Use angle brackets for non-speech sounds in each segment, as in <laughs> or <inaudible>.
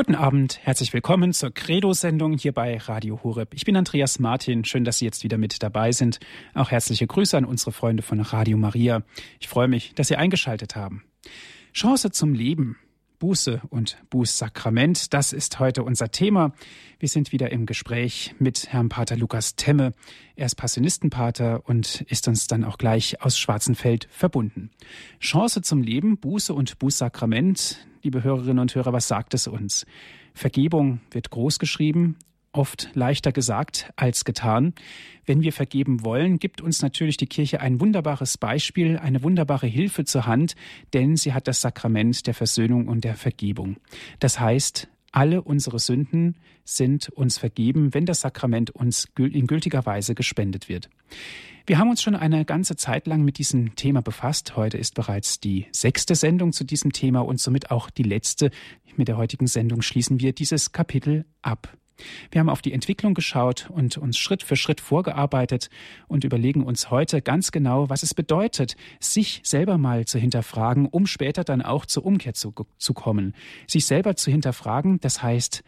Guten Abend, herzlich willkommen zur Credo-Sendung hier bei Radio Horeb. Ich bin Andreas Martin, schön, dass Sie jetzt wieder mit dabei sind. Auch herzliche Grüße an unsere Freunde von Radio Maria. Ich freue mich, dass Sie eingeschaltet haben. Chance zum Leben. Buße und Bußsakrament, das ist heute unser Thema. Wir sind wieder im Gespräch mit Herrn Pater Lukas Temme. Er ist Passionistenpater und ist uns dann auch gleich aus Schwarzenfeld verbunden. Chance zum Leben, Buße und Bußsakrament. Liebe Hörerinnen und Hörer, was sagt es uns? Vergebung wird groß geschrieben, oft leichter gesagt als getan. Wenn wir vergeben wollen, gibt uns natürlich die Kirche ein wunderbares Beispiel, eine wunderbare Hilfe zur Hand, denn sie hat das Sakrament der Versöhnung und der Vergebung. Das heißt, alle unsere Sünden sind uns vergeben, wenn das Sakrament uns in gültiger Weise gespendet wird. Wir haben uns schon eine ganze Zeit lang mit diesem Thema befasst. Heute ist bereits die sechste Sendung zu diesem Thema und somit auch die letzte. Mit der heutigen Sendung schließen wir dieses Kapitel ab. Wir haben auf die Entwicklung geschaut und uns Schritt für Schritt vorgearbeitet und überlegen uns heute ganz genau, was es bedeutet, sich selber mal zu hinterfragen, um später dann auch zur Umkehr zu, zu kommen. Sich selber zu hinterfragen, das heißt,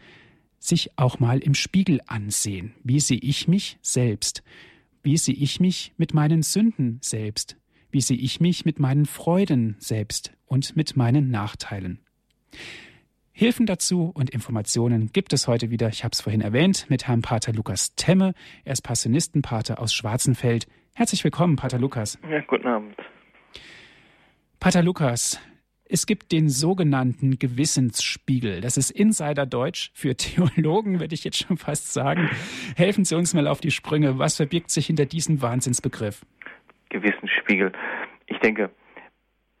sich auch mal im Spiegel ansehen. Wie sehe ich mich selbst? Wie sehe ich mich mit meinen Sünden selbst? Wie sehe ich mich mit meinen Freuden selbst und mit meinen Nachteilen? Hilfen dazu und Informationen gibt es heute wieder, ich habe es vorhin erwähnt, mit Herrn Pater Lukas Temme. Er ist Passionistenpater aus Schwarzenfeld. Herzlich willkommen, Pater Lukas. Ja, guten Abend. Pater Lukas, es gibt den sogenannten Gewissensspiegel. Das ist Insiderdeutsch für <laughs> Theologen, würde ich jetzt schon fast sagen. Helfen Sie uns mal auf die Sprünge. Was verbirgt sich hinter diesem Wahnsinnsbegriff? Gewissensspiegel. Ich denke,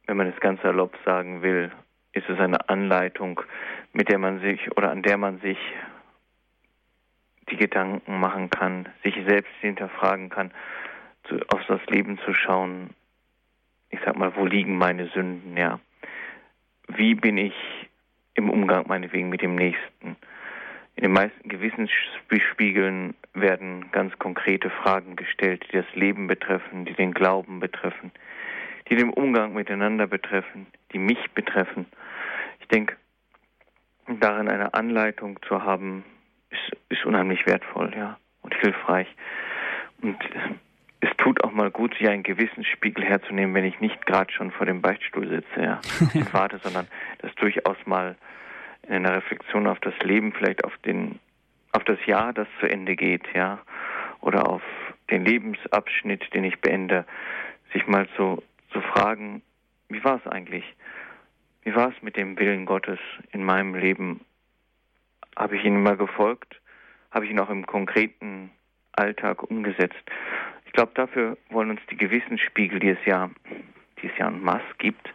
wenn man es ganz erlaubt sagen will, ist es eine Anleitung, mit der man sich oder an der man sich die Gedanken machen kann, sich selbst hinterfragen kann, zu, auf das Leben zu schauen. Ich sag mal, wo liegen meine Sünden, ja? Wie bin ich im Umgang meinetwegen mit dem Nächsten? In den meisten Gewissensspiegeln werden ganz konkrete Fragen gestellt, die das Leben betreffen, die den Glauben betreffen, die den Umgang miteinander betreffen, die mich betreffen. Ich denke, darin eine Anleitung zu haben, ist, ist unheimlich wertvoll, ja, und hilfreich. Und es tut auch mal gut, sich einen gewissen Spiegel herzunehmen, wenn ich nicht gerade schon vor dem Beichtstuhl sitze, ja, <laughs> und warte, sondern das durchaus mal in einer Reflexion auf das Leben, vielleicht auf den, auf das Jahr, das zu Ende geht, ja, oder auf den Lebensabschnitt, den ich beende, sich mal zu zu fragen, wie war es eigentlich? Wie war es mit dem Willen Gottes in meinem Leben? Habe ich ihn immer gefolgt? Habe ich ihn auch im konkreten Alltag umgesetzt? Ich glaube, dafür wollen uns die Gewissensspiegel, die es ja, die es ja en masse gibt,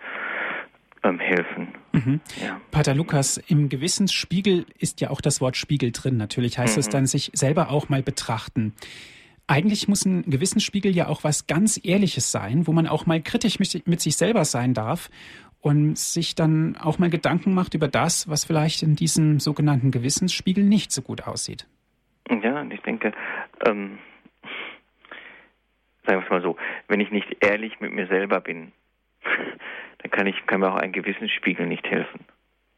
ähm, helfen. Mhm. Ja. Pater Lukas, im Gewissensspiegel ist ja auch das Wort Spiegel drin. Natürlich heißt mhm. es dann, sich selber auch mal betrachten. Eigentlich muss ein Gewissensspiegel ja auch was ganz Ehrliches sein, wo man auch mal kritisch mit, sich selber sein darf und sich dann auch mal Gedanken macht über das, was vielleicht in diesem sogenannten Gewissensspiegel nicht so gut aussieht. Ja, und ich denke, ähm, sagen wir es mal so, wenn ich nicht ehrlich mit mir selber bin, <laughs> dann kann ich kann mir auch ein Gewissensspiegel nicht helfen.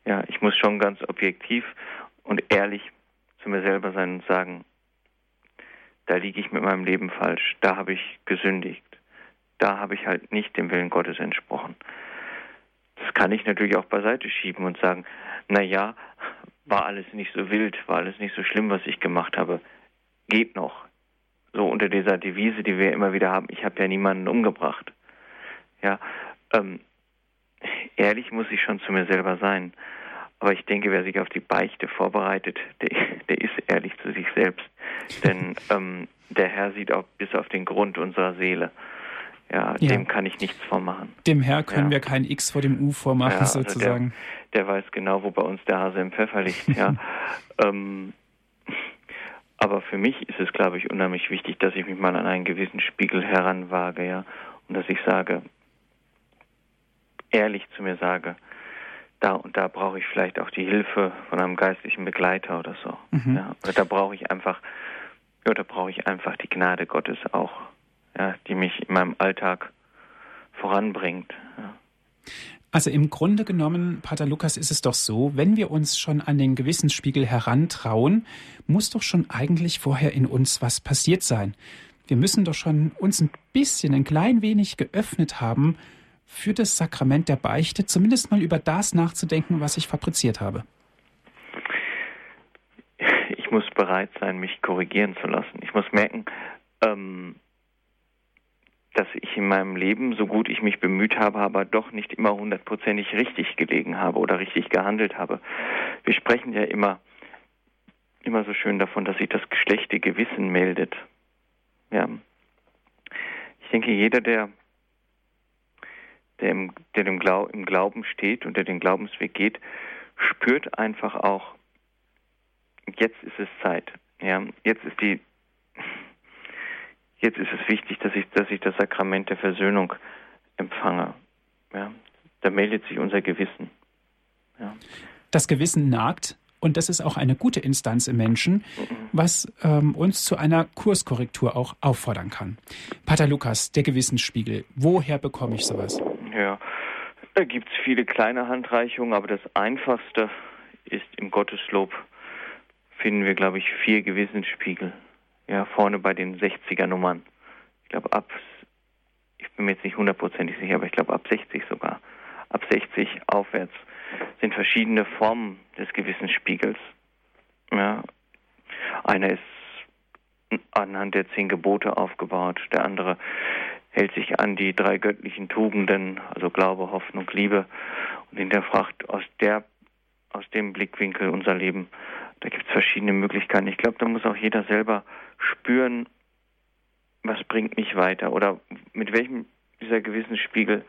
Ja, ich muss schon ganz objektiv und ehrlich zu mir selber sein und sagen, da liege ich mit meinem Leben falsch, da habe ich gesündigt, da habe ich halt nicht dem Willen Gottes entsprochen. Das kann ich natürlich auch beiseite schieben und sagen, na ja, war alles nicht so wild, war alles nicht so schlimm, was ich gemacht habe. Geht noch. So unter dieser Devise, die wir immer wieder haben, ich habe ja niemanden umgebracht. Ja, ähm, ehrlich muss ich schon zu mir selber sein. Aber ich denke, wer sich auf die Beichte vorbereitet, der, der ist ehrlich zu sich selbst. Denn <laughs> ähm, der Herr sieht auch bis auf den Grund unserer Seele. Ja, ja. dem kann ich nichts vormachen. Dem Herr können ja. wir kein X vor dem U vormachen, ja, also sozusagen. Der, der, weiß genau, wo bei uns der Hase im Pfeffer liegt, ja. <laughs> ähm, aber für mich ist es, glaube ich, unheimlich wichtig, dass ich mich mal an einen gewissen Spiegel heranwage, ja, und dass ich sage, ehrlich zu mir sage, da und da brauche ich vielleicht auch die Hilfe von einem geistlichen Begleiter oder so. Mhm. Ja, oder da brauche ich einfach, ja, da brauche ich einfach die Gnade Gottes auch, ja, die mich in meinem Alltag voranbringt. Ja. Also im Grunde genommen, Pater Lukas, ist es doch so, wenn wir uns schon an den Gewissensspiegel herantrauen, muss doch schon eigentlich vorher in uns was passiert sein. Wir müssen doch schon uns ein bisschen, ein klein wenig geöffnet haben für das Sakrament der Beichte, zumindest mal über das nachzudenken, was ich fabriziert habe. Ich muss bereit sein, mich korrigieren zu lassen. Ich muss merken, ähm, dass ich in meinem Leben, so gut ich mich bemüht habe, aber doch nicht immer hundertprozentig richtig gelegen habe oder richtig gehandelt habe. Wir sprechen ja immer, immer so schön davon, dass sich das geschlechte Gewissen meldet. Ja. Ich denke, jeder, der, der, im, der im, Glau im Glauben steht und der den Glaubensweg geht, spürt einfach auch, jetzt ist es Zeit. Ja, jetzt ist die Jetzt ist es wichtig, dass ich, dass ich das Sakrament der Versöhnung empfange. Ja, da meldet sich unser Gewissen. Ja. Das Gewissen nagt und das ist auch eine gute Instanz im Menschen, was ähm, uns zu einer Kurskorrektur auch auffordern kann. Pater Lukas, der Gewissensspiegel, woher bekomme ich sowas? Ja, da gibt es viele kleine Handreichungen, aber das Einfachste ist im Gotteslob, finden wir, glaube ich, vier Gewissensspiegel ja, vorne bei den 60er Nummern. Ich glaube ab, ich bin mir jetzt nicht hundertprozentig sicher, aber ich glaube ab 60 sogar. Ab 60 aufwärts sind verschiedene Formen des Gewissensspiegels. Ja. Einer ist anhand der zehn Gebote aufgebaut, der andere hält sich an die drei göttlichen Tugenden, also Glaube, Hoffnung, Liebe und hinterfragt aus der aus dem Blickwinkel unser Leben. Da gibt es verschiedene Möglichkeiten. Ich glaube, da muss auch jeder selber spüren, was bringt mich weiter oder mit welchem dieser Gewissensspiegel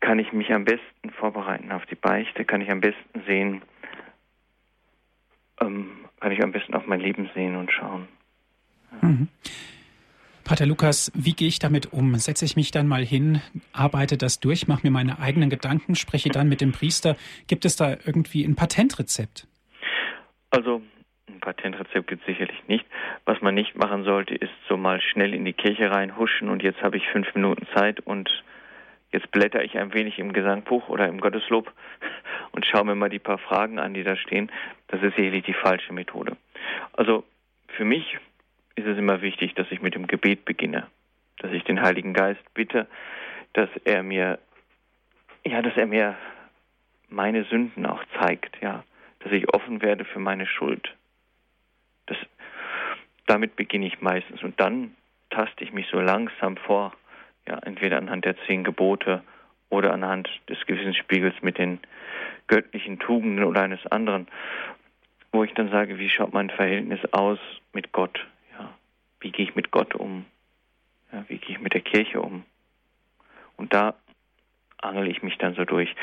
kann ich mich am besten vorbereiten auf die Beichte, kann ich am besten sehen, ähm, kann ich am besten auf mein Leben sehen und schauen. Ja. Mhm. Pater Lukas, wie gehe ich damit um? Setze ich mich dann mal hin, arbeite das durch, mache mir meine eigenen Gedanken, spreche dann mit dem Priester. Gibt es da irgendwie ein Patentrezept? Also ein Patentrezept gibt es sicherlich nicht. Was man nicht machen sollte, ist so mal schnell in die Kirche reinhuschen und jetzt habe ich fünf Minuten Zeit und jetzt blätter ich ein wenig im Gesangbuch oder im Gotteslob <laughs> und schaue mir mal die paar Fragen an, die da stehen. Das ist sicherlich die falsche Methode. Also für mich ist es immer wichtig, dass ich mit dem Gebet beginne, dass ich den Heiligen Geist bitte, dass er mir, ja, dass er mir meine Sünden auch zeigt, ja, dass ich offen werde für meine Schuld. Das, damit beginne ich meistens und dann taste ich mich so langsam vor, ja, entweder anhand der zehn Gebote oder anhand des Gewissensspiegels mit den göttlichen Tugenden oder eines anderen, wo ich dann sage, wie schaut mein Verhältnis aus mit Gott? Ja, wie gehe ich mit Gott um? Ja, wie gehe ich mit der Kirche um? Und da angel ich mich dann so durch.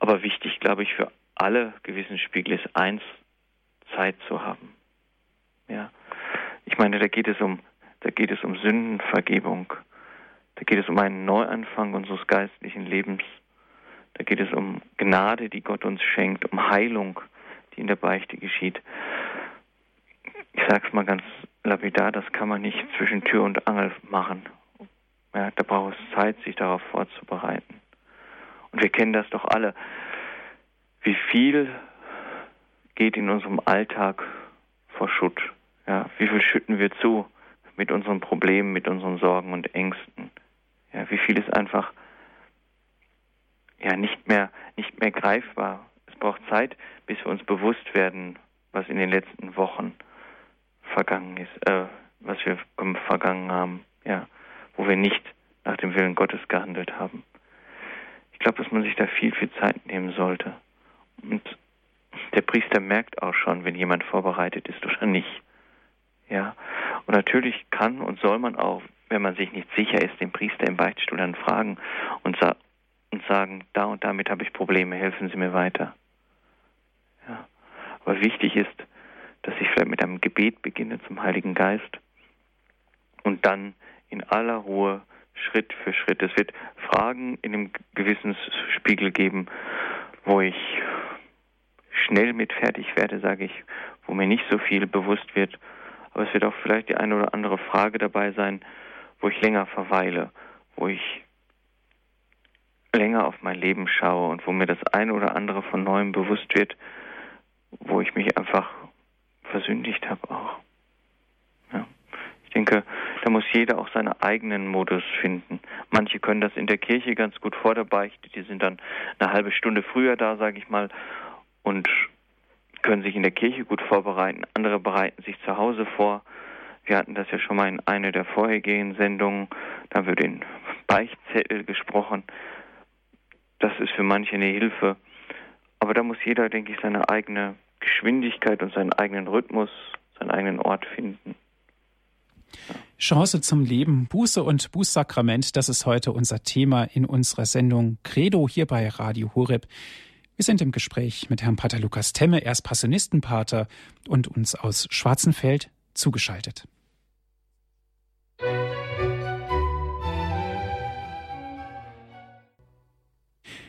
Aber wichtig, glaube ich, für alle Gewissensspiegel ist eins, Zeit zu haben. Ja, ich meine, da geht es um, da geht es um Sündenvergebung. Da geht es um einen Neuanfang unseres geistlichen Lebens. Da geht es um Gnade, die Gott uns schenkt, um Heilung, die in der Beichte geschieht. Ich sage es mal ganz lapidar, das kann man nicht zwischen Tür und Angel machen. Ja, da braucht es Zeit, sich darauf vorzubereiten. Und wir kennen das doch alle. Wie viel geht in unserem Alltag vor Schutt? Ja, wie viel schütten wir zu mit unseren Problemen, mit unseren Sorgen und Ängsten? Ja, wie viel ist einfach ja nicht mehr nicht mehr greifbar? Es braucht Zeit, bis wir uns bewusst werden, was in den letzten Wochen vergangen ist, äh, was wir vergangen haben, ja, wo wir nicht nach dem Willen Gottes gehandelt haben. Ich glaube, dass man sich da viel, viel Zeit nehmen sollte. Und der Priester merkt auch schon, wenn jemand vorbereitet ist oder nicht. Ja. Und natürlich kann und soll man auch, wenn man sich nicht sicher ist, den Priester im Beichtstuhl dann fragen und, sa und sagen, da und damit habe ich Probleme, helfen Sie mir weiter. Ja. Aber wichtig ist, dass ich vielleicht mit einem Gebet beginne zum Heiligen Geist und dann in aller Ruhe Schritt für Schritt. Es wird Fragen in dem Gewissensspiegel geben, wo ich schnell mit fertig werde, sage ich, wo mir nicht so viel bewusst wird. Aber es wird auch vielleicht die eine oder andere Frage dabei sein, wo ich länger verweile, wo ich länger auf mein Leben schaue und wo mir das eine oder andere von neuem bewusst wird, wo ich mich einfach versündigt habe auch. Ja. Ich denke, da muss jeder auch seinen eigenen Modus finden. Manche können das in der Kirche ganz gut vor der Beichte, die sind dann eine halbe Stunde früher da, sage ich mal, und können sich in der Kirche gut vorbereiten. Andere bereiten sich zu Hause vor. Wir hatten das ja schon mal in einer der vorhergehenden Sendungen, da haben wir den Beichtzettel gesprochen. Das ist für manche eine Hilfe. Aber da muss jeder, denke ich, seine eigene Geschwindigkeit und seinen eigenen Rhythmus, seinen eigenen Ort finden. Chance zum Leben, Buße und Bußsakrament, das ist heute unser Thema in unserer Sendung Credo hier bei Radio Horeb. Wir sind im Gespräch mit Herrn Pater Lukas Temme, er ist Passionistenpater und uns aus Schwarzenfeld zugeschaltet.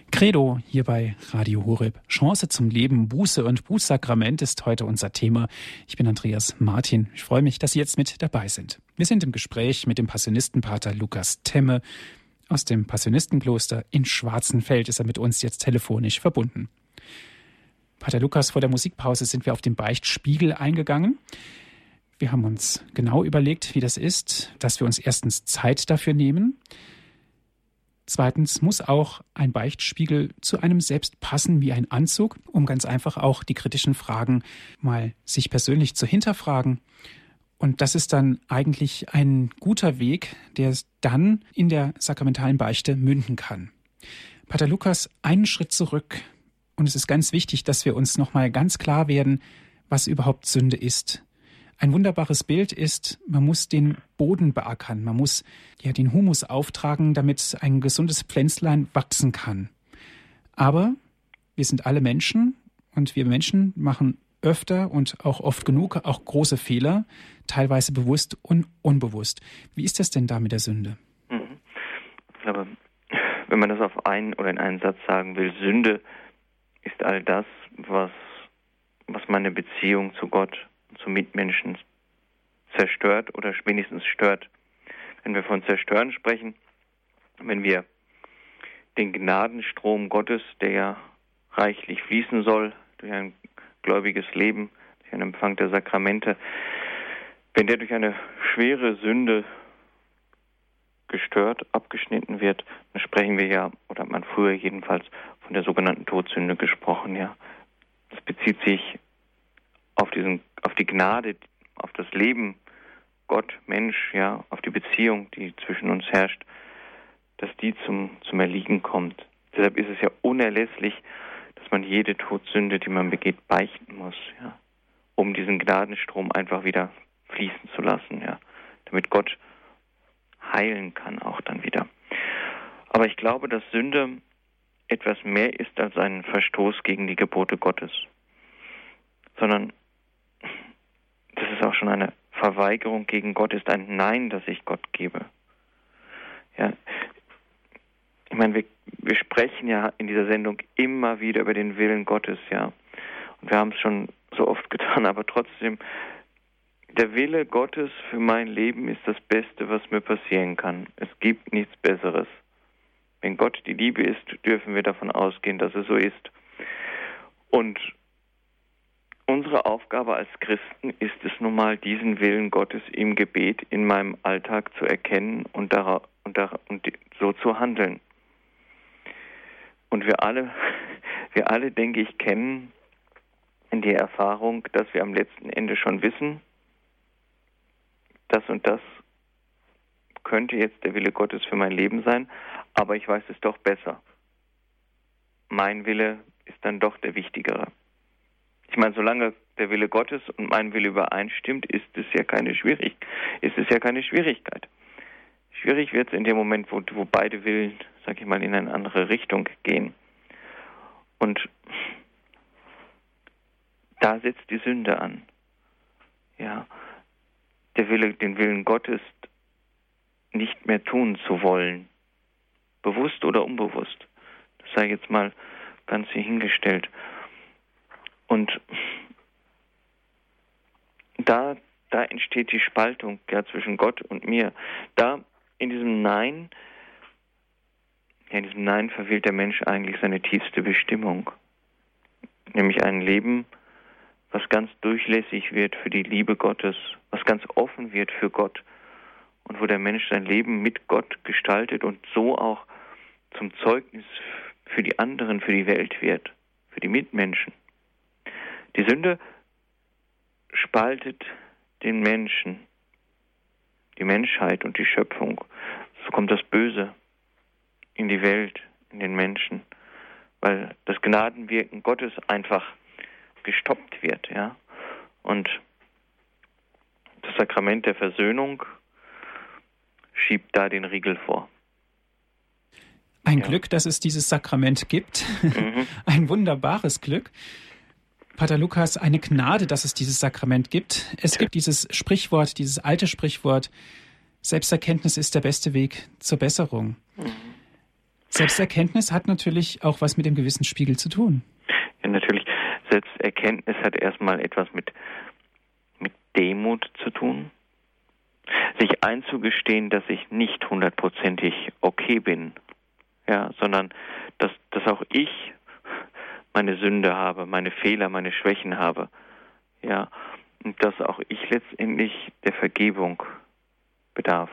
Credo hier bei Radio Horeb. Chance zum Leben, Buße und Bußsakrament ist heute unser Thema. Ich bin Andreas Martin. Ich freue mich, dass Sie jetzt mit dabei sind. Wir sind im Gespräch mit dem Passionistenpater Lukas Temme. Aus dem Passionistenkloster in Schwarzenfeld ist er mit uns jetzt telefonisch verbunden. Pater Lukas, vor der Musikpause sind wir auf den Beichtspiegel eingegangen. Wir haben uns genau überlegt, wie das ist, dass wir uns erstens Zeit dafür nehmen, Zweitens muss auch ein Beichtspiegel zu einem selbst passen wie ein Anzug, um ganz einfach auch die kritischen Fragen mal sich persönlich zu hinterfragen. Und das ist dann eigentlich ein guter Weg, der dann in der sakramentalen Beichte münden kann. Pater Lukas, einen Schritt zurück. Und es ist ganz wichtig, dass wir uns nochmal ganz klar werden, was überhaupt Sünde ist. Ein wunderbares Bild ist, man muss den Boden beackern, man muss ja den Humus auftragen, damit ein gesundes Pflänzlein wachsen kann. Aber wir sind alle Menschen und wir Menschen machen öfter und auch oft genug auch große Fehler, teilweise bewusst und unbewusst. Wie ist das denn da mit der Sünde? Mhm. Ich glaube, wenn man das auf einen oder in einen Satz sagen will, Sünde ist all das, was, was meine Beziehung zu Gott zum Mitmenschen zerstört oder wenigstens stört. Wenn wir von zerstören sprechen, wenn wir den Gnadenstrom Gottes, der ja reichlich fließen soll durch ein gläubiges Leben, durch einen Empfang der Sakramente, wenn der durch eine schwere Sünde gestört, abgeschnitten wird, dann sprechen wir ja, oder hat man früher jedenfalls von der sogenannten Todsünde gesprochen, ja. Das bezieht sich auf diesen, auf die Gnade, auf das Leben Gott, Mensch, ja, auf die Beziehung, die zwischen uns herrscht, dass die zum, zum Erliegen kommt. Deshalb ist es ja unerlässlich, man jede Todsünde, die man begeht, beichten muss, ja, um diesen Gnadenstrom einfach wieder fließen zu lassen, ja, damit Gott heilen kann auch dann wieder. Aber ich glaube, dass Sünde etwas mehr ist als ein Verstoß gegen die Gebote Gottes, sondern das ist auch schon eine Verweigerung gegen Gott, ist ein Nein, das ich Gott gebe. Ja, ich meine, wir, wir sprechen ja in dieser Sendung immer wieder über den Willen Gottes, ja. Und wir haben es schon so oft <laughs> getan, aber trotzdem, der Wille Gottes für mein Leben ist das Beste, was mir passieren kann. Es gibt nichts Besseres. Wenn Gott die Liebe ist, dürfen wir davon ausgehen, dass es so ist. Und Unsere Aufgabe als Christen ist es nun mal, diesen Willen Gottes im Gebet in meinem Alltag zu erkennen und, und, und so zu handeln. Und wir alle, wir alle, denke ich, kennen die Erfahrung, dass wir am letzten Ende schon wissen, das und das könnte jetzt der Wille Gottes für mein Leben sein, aber ich weiß es doch besser. Mein Wille ist dann doch der wichtigere. Ich meine, solange der Wille Gottes und mein Wille übereinstimmt, ist es ja keine Schwierig ist es ja keine Schwierigkeit. Schwierig wird es in dem Moment, wo, wo beide Willen, sag ich mal, in eine andere Richtung gehen. Und da setzt die Sünde an. Ja, der Wille, den Willen Gottes nicht mehr tun zu wollen, bewusst oder unbewusst. Das sei jetzt mal ganz hier hingestellt. Und da, da entsteht die Spaltung ja, zwischen Gott und mir. Da in diesem Nein in diesem Nein verwählt der Mensch eigentlich seine tiefste Bestimmung, nämlich ein Leben, was ganz durchlässig wird für die Liebe Gottes, was ganz offen wird für Gott und wo der Mensch sein Leben mit Gott gestaltet und so auch zum Zeugnis für die anderen, für die Welt wird, für die Mitmenschen. Die Sünde spaltet den Menschen, die Menschheit und die Schöpfung. So kommt das Böse in die Welt, in den Menschen, weil das Gnadenwirken Gottes einfach gestoppt wird, ja. Und das Sakrament der Versöhnung schiebt da den Riegel vor. Ein ja. Glück, dass es dieses Sakrament gibt. Mhm. <laughs> Ein wunderbares Glück. Pater Lukas, eine Gnade, dass es dieses Sakrament gibt. Es gibt dieses Sprichwort, dieses alte Sprichwort, Selbsterkenntnis ist der beste Weg zur Besserung. Mhm. Selbsterkenntnis hat natürlich auch was mit dem Gewissensspiegel zu tun. Ja, natürlich. Selbsterkenntnis hat erstmal etwas mit, mit Demut zu tun. Sich einzugestehen, dass ich nicht hundertprozentig okay bin, ja, sondern dass, dass auch ich meine Sünde habe, meine Fehler, meine Schwächen habe, ja, und dass auch ich letztendlich der Vergebung bedarf,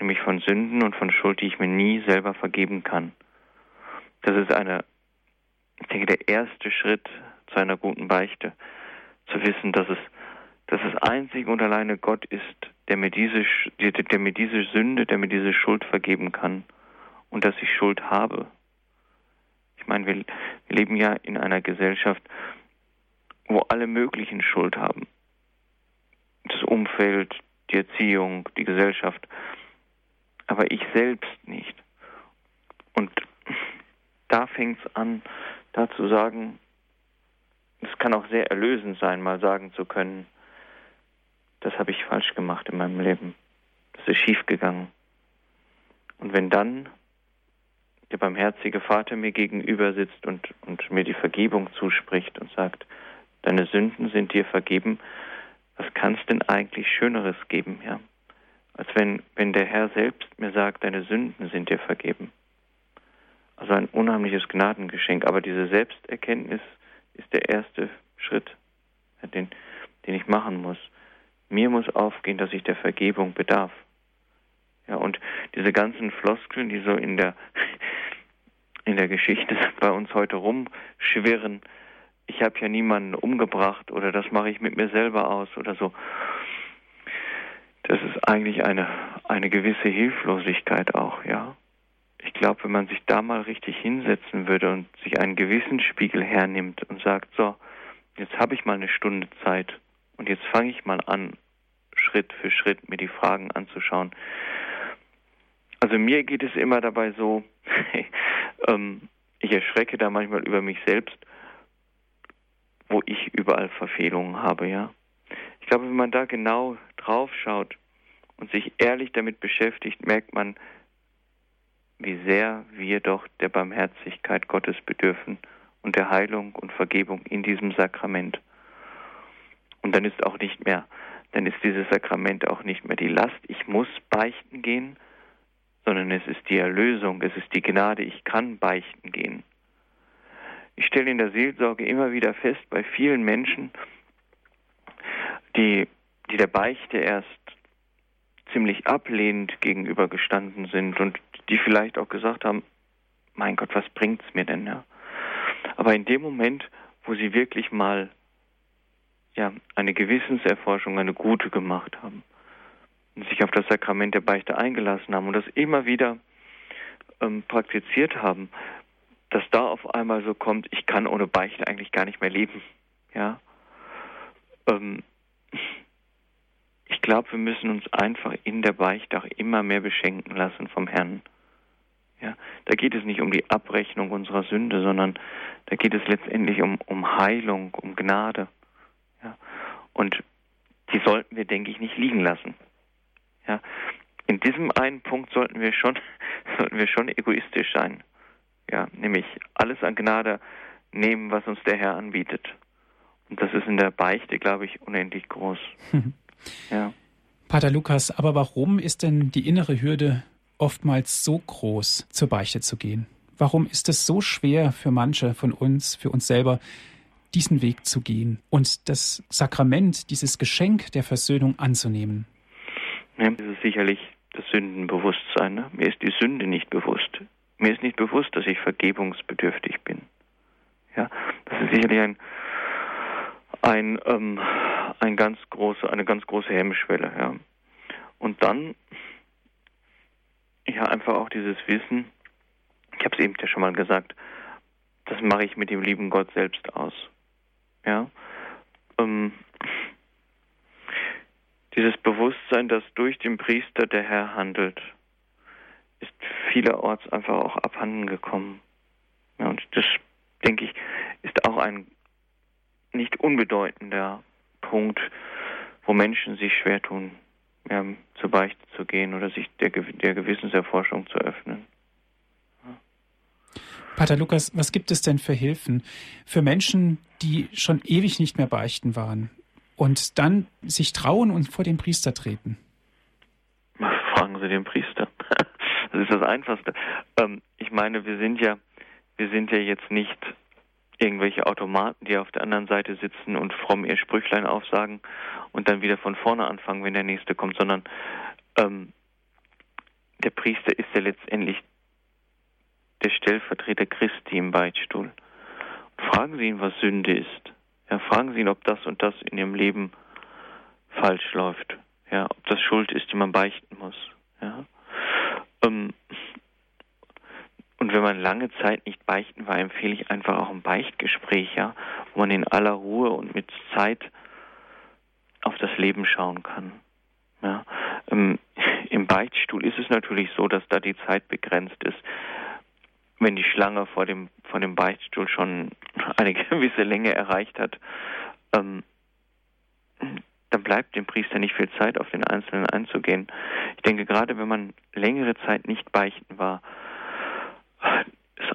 nämlich von Sünden und von Schuld, die ich mir nie selber vergeben kann. Das ist eine, ich denke, der erste Schritt zu einer guten Beichte, zu wissen, dass es, dass es einzig und alleine Gott ist, der mir diese, der mir diese Sünde, der mir diese Schuld vergeben kann und dass ich Schuld habe. Ich meine, wir, wir leben ja in einer Gesellschaft, wo alle möglichen Schuld haben. Das Umfeld, die Erziehung, die Gesellschaft, aber ich selbst nicht. Und da fängt es an, da zu sagen, es kann auch sehr erlösend sein, mal sagen zu können, das habe ich falsch gemacht in meinem Leben. Das ist schiefgegangen. Und wenn dann der barmherzige Vater mir gegenüber sitzt und, und mir die Vergebung zuspricht und sagt, deine Sünden sind dir vergeben, was kann es denn eigentlich Schöneres geben, ja? Als wenn, wenn der Herr selbst mir sagt, deine Sünden sind dir vergeben. Also ein unheimliches Gnadengeschenk. Aber diese Selbsterkenntnis ist der erste Schritt, den, den ich machen muss. Mir muss aufgehen, dass ich der Vergebung bedarf. Ja, und diese ganzen Floskeln, die so in der, <laughs> in der Geschichte <laughs> bei uns heute rumschwirren, ich habe ja niemanden umgebracht oder das mache ich mit mir selber aus oder so. Das ist eigentlich eine, eine gewisse Hilflosigkeit auch, ja. Ich glaube, wenn man sich da mal richtig hinsetzen würde und sich einen Gewissensspiegel hernimmt und sagt, so, jetzt habe ich mal eine Stunde Zeit und jetzt fange ich mal an, Schritt für Schritt mir die Fragen anzuschauen. Also mir geht es immer dabei so, <laughs> ähm, ich erschrecke da manchmal über mich selbst, wo ich überall Verfehlungen habe, ja. Ich glaube, wenn man da genau drauf schaut und sich ehrlich damit beschäftigt, merkt man, wie sehr wir doch der Barmherzigkeit Gottes bedürfen und der Heilung und Vergebung in diesem Sakrament. Und dann ist auch nicht mehr, dann ist dieses Sakrament auch nicht mehr die Last, ich muss beichten gehen, sondern es ist die Erlösung, es ist die Gnade, ich kann beichten gehen. Ich stelle in der Seelsorge immer wieder fest, bei vielen Menschen, die, die der Beichte erst ziemlich ablehnend gegenübergestanden sind und die vielleicht auch gesagt haben, mein Gott, was bringt's mir denn? Ja? Aber in dem Moment, wo sie wirklich mal ja, eine Gewissenserforschung, eine gute gemacht haben und sich auf das Sakrament der Beichte eingelassen haben und das immer wieder ähm, praktiziert haben, dass da auf einmal so kommt, ich kann ohne Beichte eigentlich gar nicht mehr leben. Ja. Ähm, ich glaube, wir müssen uns einfach in der Beichte auch immer mehr beschenken lassen vom Herrn. Ja, da geht es nicht um die Abrechnung unserer Sünde, sondern da geht es letztendlich um, um Heilung, um Gnade. Ja, und die sollten wir, denke ich, nicht liegen lassen. Ja, in diesem einen Punkt sollten wir schon, <laughs> sollten wir schon egoistisch sein. Ja, nämlich alles an Gnade nehmen, was uns der Herr anbietet. Und das ist in der Beichte, glaube ich, unendlich groß. <laughs> ja. Pater Lukas, aber warum ist denn die innere Hürde oftmals so groß, zur Beichte zu gehen? Warum ist es so schwer für manche von uns, für uns selber, diesen Weg zu gehen und das Sakrament, dieses Geschenk der Versöhnung anzunehmen? Ja, das ist sicherlich das Sündenbewusstsein. Ne? Mir ist die Sünde nicht bewusst. Mir ist nicht bewusst, dass ich vergebungsbedürftig bin. Ja, das ist sicherlich ein, ein, ähm, ein ganz große, eine ganz große Hemmschwelle. Ja. Und dann ja einfach auch dieses Wissen, ich habe es eben ja schon mal gesagt, das mache ich mit dem lieben Gott selbst aus. Ja. Ähm, dieses Bewusstsein, dass durch den Priester der Herr handelt, ist vielerorts einfach auch abhanden gekommen. Ja, und das, denke ich, ist auch ein nicht unbedeutender Punkt, wo Menschen sich schwer tun, ja, zur Beichte zu gehen oder sich der, der Gewissenserforschung zu öffnen. Pater Lukas, was gibt es denn für Hilfen für Menschen, die schon ewig nicht mehr beichten waren und dann sich trauen und vor den Priester treten? <laughs> Fragen Sie den Priester. <laughs> Das ist das Einfachste. Ähm, ich meine, wir sind ja, wir sind ja jetzt nicht irgendwelche Automaten, die auf der anderen Seite sitzen und fromm ihr Sprüchlein aufsagen und dann wieder von vorne anfangen, wenn der nächste kommt, sondern ähm, der Priester ist ja letztendlich der Stellvertreter Christi im Beichtstuhl. Fragen Sie ihn, was Sünde ist. Ja, fragen Sie ihn, ob das und das in Ihrem Leben falsch läuft. Ja, ob das Schuld ist, die man beichten muss. Ja. Ähm, und wenn man lange Zeit nicht beichten war, empfehle ich einfach auch ein Beichtgespräch, ja, wo man in aller Ruhe und mit Zeit auf das Leben schauen kann. Ja. Ähm, Im Beichtstuhl ist es natürlich so, dass da die Zeit begrenzt ist wenn die Schlange vor dem, vor dem Beichtstuhl schon eine <laughs> gewisse Länge erreicht hat, ähm, dann bleibt dem Priester nicht viel Zeit, auf den Einzelnen einzugehen. Ich denke, gerade wenn man längere Zeit nicht beichten war,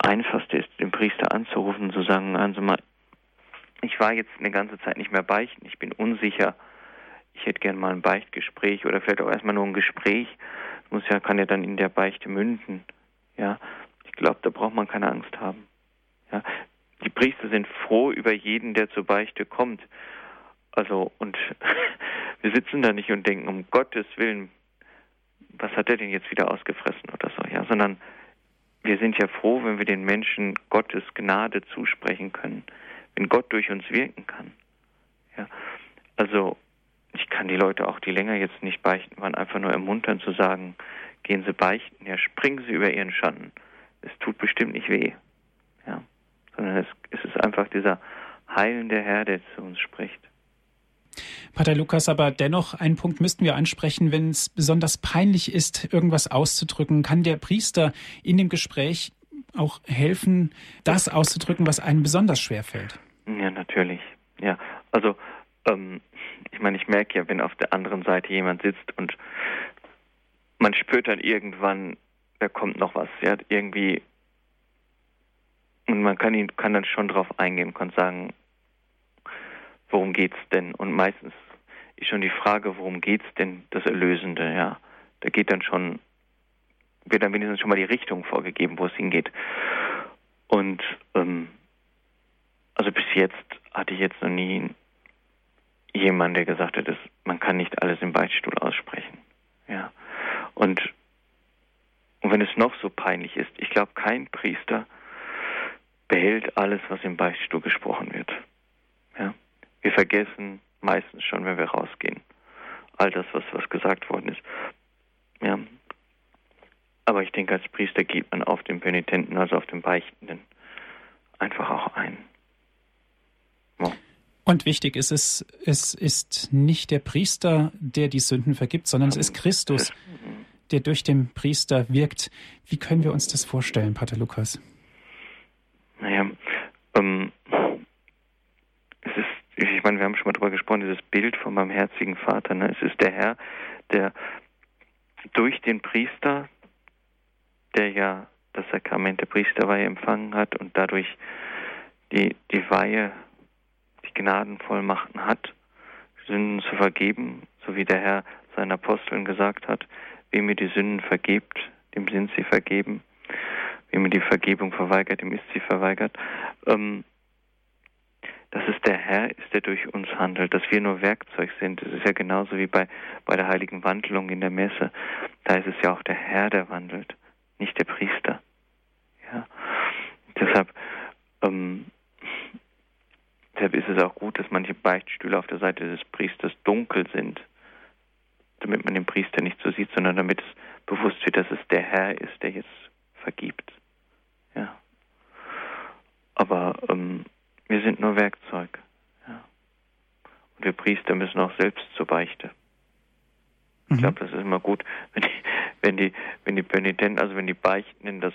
Einfachste ist, den Priester anzurufen und zu sagen, also mal, ich war jetzt eine ganze Zeit nicht mehr beichten, ich bin unsicher, ich hätte gern mal ein Beichtgespräch oder vielleicht auch erstmal nur ein Gespräch. Muss ja, kann ja dann in der Beichte münden. Ja, ich glaube, da braucht man keine Angst haben. Ja? Die Priester sind froh über jeden, der zur Beichte kommt. Also, und <laughs> wir sitzen da nicht und denken, um Gottes Willen, was hat er denn jetzt wieder ausgefressen oder so, ja, sondern wir sind ja froh, wenn wir den Menschen Gottes Gnade zusprechen können, wenn Gott durch uns wirken kann. Ja, also ich kann die Leute auch, die länger jetzt nicht beichten waren, einfach nur ermuntern zu sagen, gehen Sie beichten, ja, springen Sie über Ihren Schatten es tut bestimmt nicht weh. Ja. Sondern es, es ist einfach dieser heilende Herr, der zu uns spricht. Pater Lukas, aber dennoch einen Punkt müssten wir ansprechen, wenn es besonders peinlich ist, irgendwas auszudrücken. Kann der Priester in dem Gespräch auch helfen, das auszudrücken, was einem besonders schwer fällt? Ja, natürlich. Ja, also ähm, ich meine, ich merke ja, wenn auf der anderen Seite jemand sitzt und man spürt dann irgendwann, da kommt noch was. Ja, irgendwie und man kann ihn kann dann schon drauf eingehen kann sagen, worum geht's denn? Und meistens ist schon die Frage, worum geht's denn, das Erlösende, ja. Da geht dann schon, wird dann wenigstens schon mal die Richtung vorgegeben, wo es hingeht. Und ähm, also bis jetzt hatte ich jetzt noch nie jemanden, der gesagt hat, dass man kann nicht alles im Beichtstuhl aussprechen. Ja. Und und wenn es noch so peinlich ist, ich glaube, kein Priester behält alles, was im Beichtstuhl gesprochen wird. Wir vergessen meistens schon, wenn wir rausgehen, all das, was, was gesagt worden ist. Ja. Aber ich denke, als Priester geht man auf den Penitenten, also auf den Beichtenden, einfach auch ein. Ja. Und wichtig ist es, es ist nicht der Priester, der die Sünden vergibt, sondern es ist Christus, der durch den Priester wirkt. Wie können wir uns das vorstellen, Pater Lukas? Naja, ähm, es ist, ich meine, wir haben schon mal darüber gesprochen, dieses Bild vom barmherzigen Vater. Ne? Es ist der Herr, der durch den Priester, der ja das Sakrament der Priesterweihe empfangen hat und dadurch die, die Weihe, die Gnadenvollmachten hat, Sünden zu vergeben, so wie der Herr seinen Aposteln gesagt hat, wem ihr die Sünden vergebt, dem sind sie vergeben. Wem die Vergebung verweigert, dem ist sie verweigert. Ähm, dass es der Herr ist, der durch uns handelt, dass wir nur Werkzeug sind. Das ist ja genauso wie bei, bei der heiligen Wandlung in der Messe. Da ist es ja auch der Herr, der wandelt, nicht der Priester. Ja. Deshalb, ähm, deshalb ist es auch gut, dass manche Beichtstühle auf der Seite des Priesters dunkel sind, damit man den Priester nicht so sieht, sondern damit es bewusst wird, dass es der Herr ist, der jetzt vergibt. Ja. Aber ähm, wir sind nur Werkzeug. Ja. Und wir Priester müssen auch selbst zur Beichte. Mhm. Ich glaube, das ist immer gut, wenn die, wenn die, wenn die Penitenten, also wenn die Beichtenden das,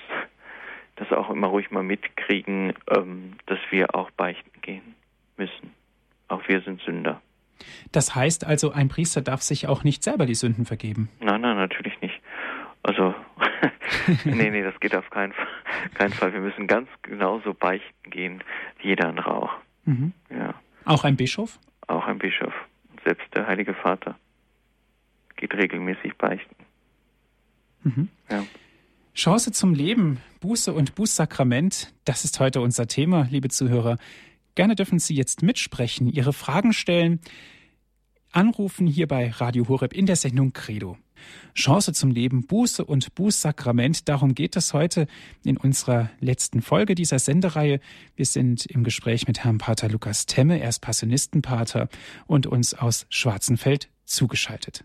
das auch immer ruhig mal mitkriegen, ähm, dass wir auch beichten gehen müssen. Auch wir sind Sünder. Das heißt also, ein Priester darf sich auch nicht selber die Sünden vergeben. Nein, nein, natürlich nicht. Also, <laughs> <laughs> nee, nee, das geht auf keinen Fall, keinen Fall. Wir müssen ganz genauso beichten gehen wie jeder andere auch. Mhm. Ja. Auch ein Bischof? Auch ein Bischof. Selbst der Heilige Vater geht regelmäßig beichten. Mhm. Ja. Chance zum Leben, Buße und Bußsakrament, das ist heute unser Thema, liebe Zuhörer. Gerne dürfen Sie jetzt mitsprechen, Ihre Fragen stellen, anrufen hier bei Radio Horeb in der Sendung Credo. Chance zum Leben, Buße und Bußsakrament. Darum geht es heute in unserer letzten Folge dieser Sendereihe. Wir sind im Gespräch mit Herrn Pater Lukas Temme. Er ist Passionistenpater und uns aus Schwarzenfeld zugeschaltet.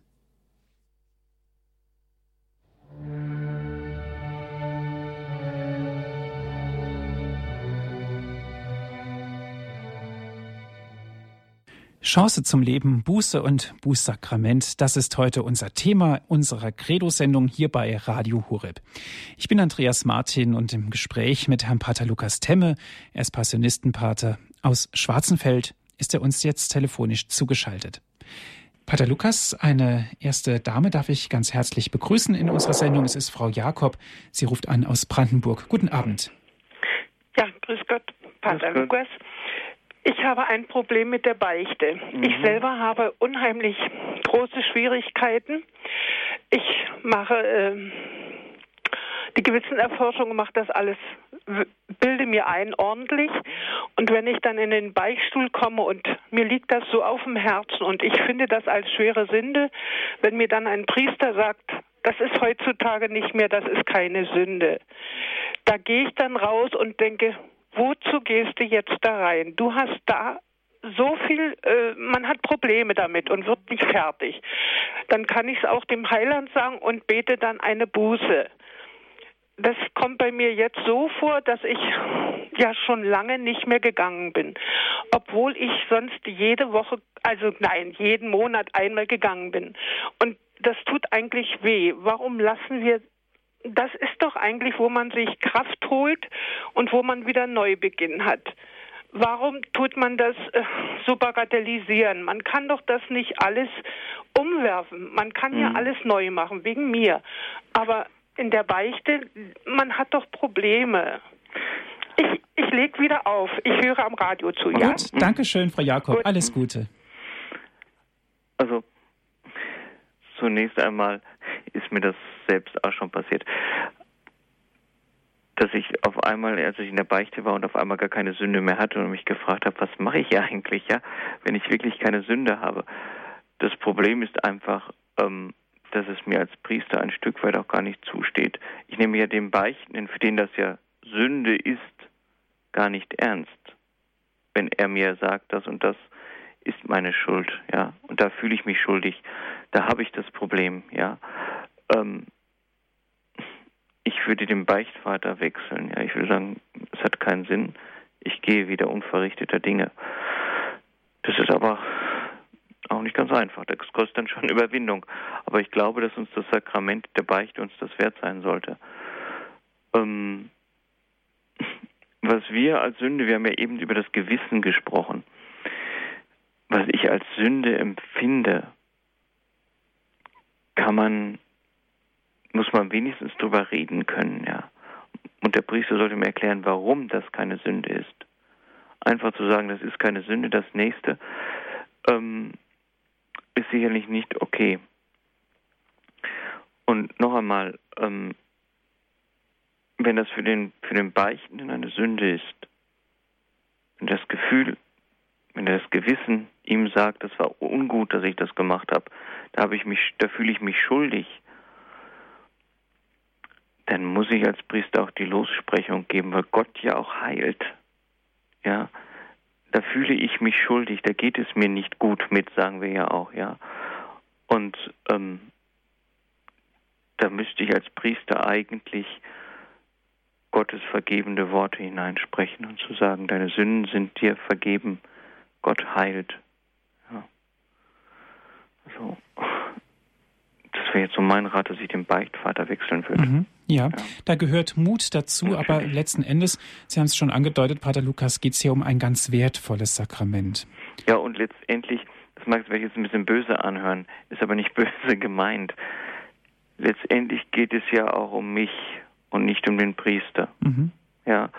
Chance zum Leben, Buße und Bußsakrament, das ist heute unser Thema unserer Credo-Sendung hier bei Radio Horeb. Ich bin Andreas Martin und im Gespräch mit Herrn Pater Lukas Temme, er ist Passionistenpater aus Schwarzenfeld, ist er uns jetzt telefonisch zugeschaltet. Pater Lukas, eine erste Dame darf ich ganz herzlich begrüßen in unserer Sendung. Es ist Frau Jakob. Sie ruft an aus Brandenburg. Guten Abend. Ja, grüß Gott, Pater grüß Lukas. Ich habe ein Problem mit der Beichte. Mhm. Ich selber habe unheimlich große Schwierigkeiten. Ich mache äh, die Gewissenerforschung, mache das alles, bilde mir ein ordentlich. Und wenn ich dann in den Beichtstuhl komme und mir liegt das so auf dem Herzen und ich finde das als schwere Sünde, wenn mir dann ein Priester sagt, das ist heutzutage nicht mehr, das ist keine Sünde. Da gehe ich dann raus und denke, wozu gehst du jetzt da rein? Du hast da so viel, äh, man hat Probleme damit und wird nicht fertig. Dann kann ich es auch dem Heiland sagen und bete dann eine Buße. Das kommt bei mir jetzt so vor, dass ich <laughs> ja schon lange nicht mehr gegangen bin, obwohl ich sonst jede Woche, also nein, jeden Monat einmal gegangen bin. Und das tut eigentlich weh. Warum lassen wir das ist doch eigentlich, wo man sich Kraft holt und wo man wieder Neubeginn hat. Warum tut man das äh, so bagatellisieren? Man kann doch das nicht alles umwerfen. Man kann mhm. ja alles neu machen, wegen mir. Aber in der Beichte, man hat doch Probleme. Ich, ich lege wieder auf. Ich höre am Radio zu, ja? Gut, danke schön, Frau Jakob. Gut. Alles Gute. Also, zunächst einmal ist mir das selbst auch schon passiert, dass ich auf einmal, als ich in der Beichte war und auf einmal gar keine Sünde mehr hatte und mich gefragt habe, was mache ich eigentlich, ja, wenn ich wirklich keine Sünde habe. Das Problem ist einfach, ähm, dass es mir als Priester ein Stück weit auch gar nicht zusteht. Ich nehme ja den Beichtenden, für den das ja Sünde ist, gar nicht ernst. Wenn er mir sagt, das und das ist meine Schuld, ja, und da fühle ich mich schuldig, da habe ich das Problem, ja. Ähm, ich würde den Beichtvater wechseln. Ja, ich würde sagen, es hat keinen Sinn. Ich gehe wieder unverrichteter Dinge. Das ist aber auch nicht ganz einfach. Das kostet dann schon <laughs> Überwindung. Aber ich glaube, dass uns das Sakrament der Beichte uns das wert sein sollte. Ähm, was wir als Sünde, wir haben ja eben über das Gewissen gesprochen. Was ich als Sünde empfinde, kann man muss man wenigstens drüber reden können, ja. Und der Priester sollte mir erklären, warum das keine Sünde ist. Einfach zu sagen, das ist keine Sünde, das nächste, ähm, ist sicherlich nicht okay. Und noch einmal, ähm, wenn das für den, für den Beichtenden eine Sünde ist, wenn das Gefühl, wenn das Gewissen ihm sagt, das war ungut, dass ich das gemacht habe, da habe da fühle ich mich schuldig, dann muss ich als Priester auch die Lossprechung geben, weil Gott ja auch heilt. Ja, da fühle ich mich schuldig, da geht es mir nicht gut mit, sagen wir ja auch, ja. Und ähm, da müsste ich als Priester eigentlich Gottes vergebende Worte hineinsprechen und zu sagen, deine Sünden sind dir vergeben, Gott heilt. Ja. So. Das wäre jetzt so mein Rat, dass ich den Beichtvater wechseln würde. Mhm. Ja, ja, da gehört Mut dazu, aber letzten Endes, Sie haben es schon angedeutet, Pater Lukas, geht es hier um ein ganz wertvolles Sakrament. Ja, und letztendlich, das mag sich jetzt ein bisschen böse anhören, ist aber nicht <laughs> böse gemeint. Letztendlich geht es ja auch um mich und nicht um den Priester. Mhm. Ja,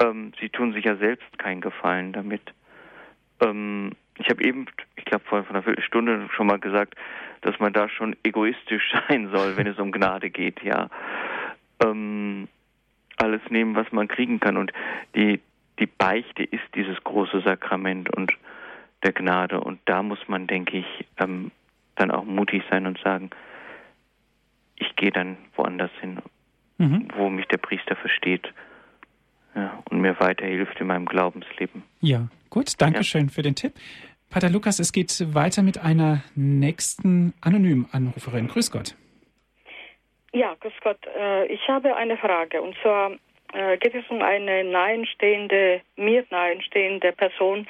ähm, sie tun sich ja selbst keinen Gefallen damit. Ähm, ich habe eben, ich glaube vor, vor einer Viertelstunde schon mal gesagt, dass man da schon egoistisch <laughs> sein soll, wenn es um Gnade geht. Ja, ähm, alles nehmen, was man kriegen kann. Und die, die Beichte ist dieses große Sakrament und der Gnade. Und da muss man, denke ich, ähm, dann auch mutig sein und sagen, ich gehe dann woanders hin, mhm. wo mich der Priester versteht ja, und mir weiterhilft in meinem Glaubensleben. Ja, gut, danke schön für den Tipp. Pater Lukas, es geht weiter mit einer nächsten anonymen Anruferin. Grüß Gott. Ja, grüß Gott. Äh, ich habe eine Frage. Und zwar äh, geht es um eine nahestehende, mir nahestehende Person,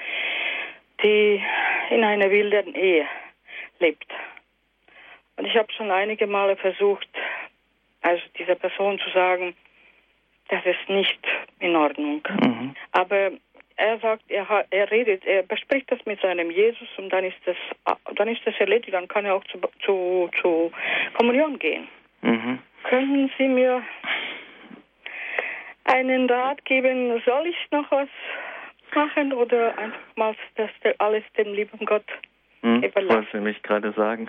die in einer wilden Ehe lebt. Und ich habe schon einige Male versucht, also dieser Person zu sagen, das ist nicht in Ordnung. Mhm. Aber er sagt, er, er redet, er bespricht das mit seinem Jesus und dann ist das, dann ist das erledigt, dann kann er auch zu, zu, zu Kommunion gehen. Mhm. Können Sie mir einen Rat geben? Soll ich noch was machen oder einfach mal das alles dem lieben Gott hm, überlassen? Ich wollte nämlich gerade sagen,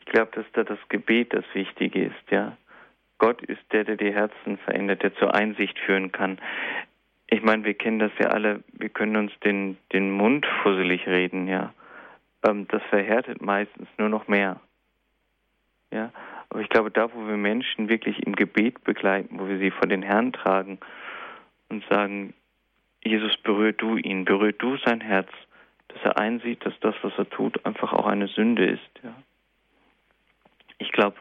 ich glaube, dass da das Gebet das Wichtige ist, ja. Gott ist der, der die Herzen verändert, der zur Einsicht führen kann. Ich meine, wir kennen das ja alle, wir können uns den, den Mund fusselig reden, ja. Ähm, das verhärtet meistens nur noch mehr. Ja, aber ich glaube, da, wo wir Menschen wirklich im Gebet begleiten, wo wir sie vor den Herrn tragen und sagen, Jesus, berühr du ihn, berühr du sein Herz, dass er einsieht, dass das, was er tut, einfach auch eine Sünde ist. Ja. Ich glaube,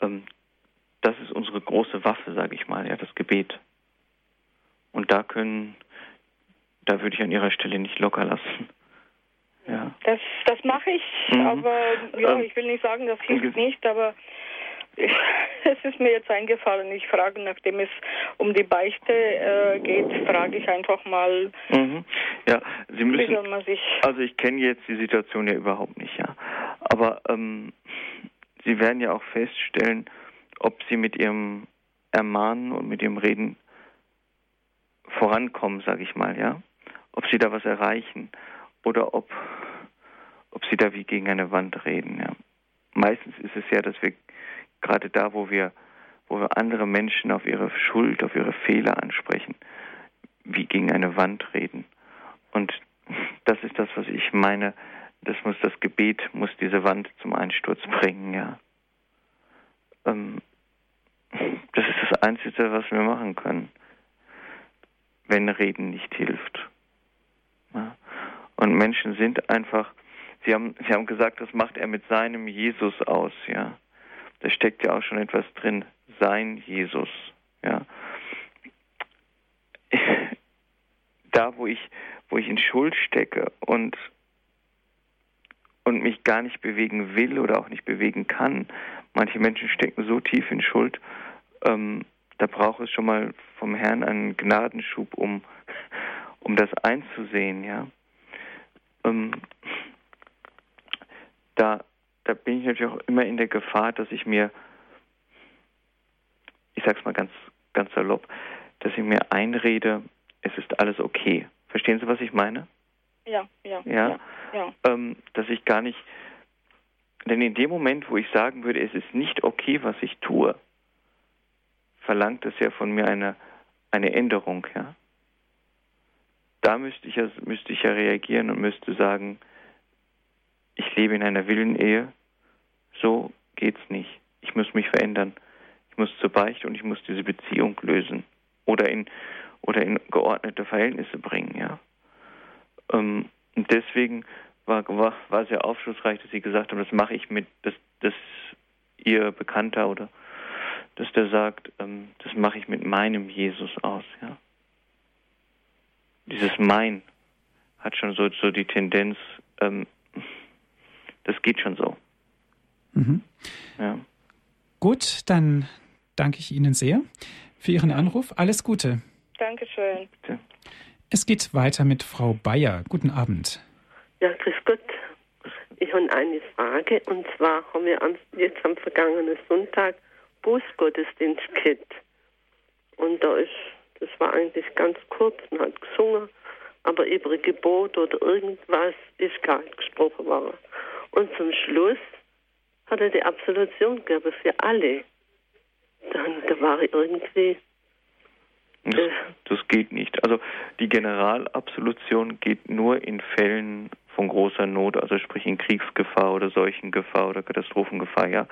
ähm, das ist unsere große Waffe, sage ich mal, ja, das Gebet. Und da können, da würde ich an Ihrer Stelle nicht locker lassen. Ja. Das, das mache ich, mhm. aber ja, ähm, ich will nicht sagen, das hilft nicht, aber <laughs> es ist mir jetzt eingefallen. Ich frage, nachdem es um die Beichte äh, geht, frage ich einfach mal. Mhm. Ja, Sie müssen. Also ich kenne jetzt die Situation ja überhaupt nicht, ja. Aber ähm, Sie werden ja auch feststellen, ob Sie mit Ihrem Ermahnen und mit Ihrem Reden vorankommen, sage ich mal, ja. Ob Sie da was erreichen oder ob, ob Sie da wie gegen eine Wand reden, ja. Meistens ist es ja, dass wir gerade da, wo wir, wo wir andere Menschen auf ihre Schuld, auf ihre Fehler ansprechen, wie gegen eine Wand reden. Und das ist das, was ich meine. Das muss das Gebet muss diese Wand zum Einsturz bringen, ja. Ähm, das ist das Einzige, was wir machen können, wenn Reden nicht hilft. Und Menschen sind einfach, Sie haben, Sie haben gesagt, das macht er mit seinem Jesus aus, ja da steckt ja auch schon etwas drin, sein Jesus. Ja. <laughs> Da, wo ich, wo ich in Schuld stecke und, und mich gar nicht bewegen will oder auch nicht bewegen kann, manche Menschen stecken so tief in Schuld, ähm, da braucht es schon mal vom Herrn einen Gnadenschub, um, <laughs> um das einzusehen, ja. Ähm, da, da bin ich natürlich auch immer in der Gefahr, dass ich mir, ich sag's mal ganz, ganz salopp, dass ich mir einrede, es ist alles okay. Verstehen Sie, was ich meine? Ja, ja. Ja, ja, ja. Ähm, dass ich gar nicht, denn in dem Moment, wo ich sagen würde, es ist nicht okay, was ich tue, verlangt es ja von mir eine, eine Änderung, ja. Da müsste ich, ja, müsste ich ja reagieren und müsste sagen, ich lebe in einer Willenehe, so geht's nicht. Ich muss mich verändern. Ich muss zur Beichte und ich muss diese Beziehung lösen oder in oder in geordnete Verhältnisse bringen, ja. Ähm, und deswegen war, war, war sehr aufschlussreich, dass Sie gesagt haben, das mache ich mit, dass, dass Ihr Bekannter oder dass der sagt, ähm, das mache ich mit meinem Jesus aus, ja. Dieses Mein hat schon so, so die Tendenz, ähm, das geht schon so. Mhm. Ja. Gut, dann danke ich Ihnen sehr für Ihren Anruf. Alles Gute. Dankeschön. Bitte. Es geht weiter mit Frau Bayer. Guten Abend. Ja, grüß Gott. Ich habe eine Frage und zwar haben wir jetzt am vergangenen Sonntag Bußgottesdienst gehabt. Und da ist, das war eigentlich ganz kurz, man hat gesungen, aber über Gebot oder irgendwas ist gar nicht gesprochen worden. Und zum Schluss hat er die Absolution gegeben für alle. Dann, da war ich irgendwie das, das, geht nicht. Also die Generalabsolution geht nur in Fällen von großer Not, also sprich in Kriegsgefahr oder Seuchengefahr oder Katastrophengefahr, ja.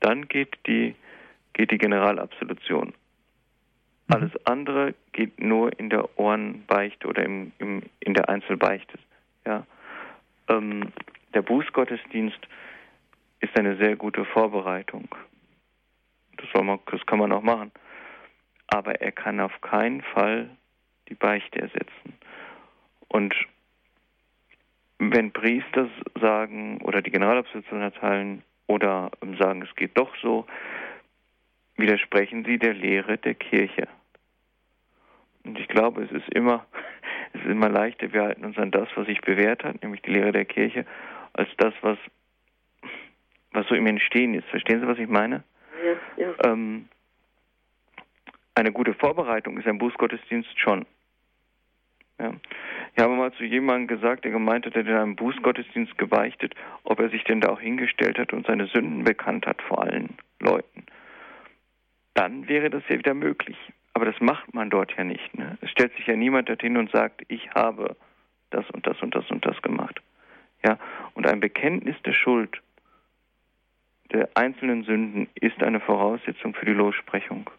Dann geht die, geht die Generalabsolution. Mhm. Alles andere geht nur in der Ohrenbeichte oder im, im, in der Einzelbeichte. Ja. Ähm, der Bußgottesdienst ist eine sehr gute Vorbereitung. Das, man, das kann man auch machen aber er kann auf keinen Fall die Beichte ersetzen. Und wenn Priester sagen oder die Generalabsolution erteilen oder sagen, es geht doch so, widersprechen sie der Lehre der Kirche. Und ich glaube, es ist immer, <laughs> es ist immer leichter, wir halten uns an das, was sich bewährt hat, nämlich die Lehre der Kirche, als das, was, was so im Entstehen ist. Verstehen Sie, was ich meine? Ja, ja. Ähm, eine gute Vorbereitung ist ein Bußgottesdienst schon. Ja. Ich habe mal zu jemandem gesagt, der gemeint hat, er hat in einem Bußgottesdienst gebeichtet, ob er sich denn da auch hingestellt hat und seine Sünden bekannt hat vor allen Leuten. Dann wäre das ja wieder möglich. Aber das macht man dort ja nicht. Ne? Es stellt sich ja niemand dorthin und sagt, ich habe das und das und das und das gemacht. Ja, und ein Bekenntnis der Schuld der einzelnen Sünden ist eine Voraussetzung für die Lossprechung.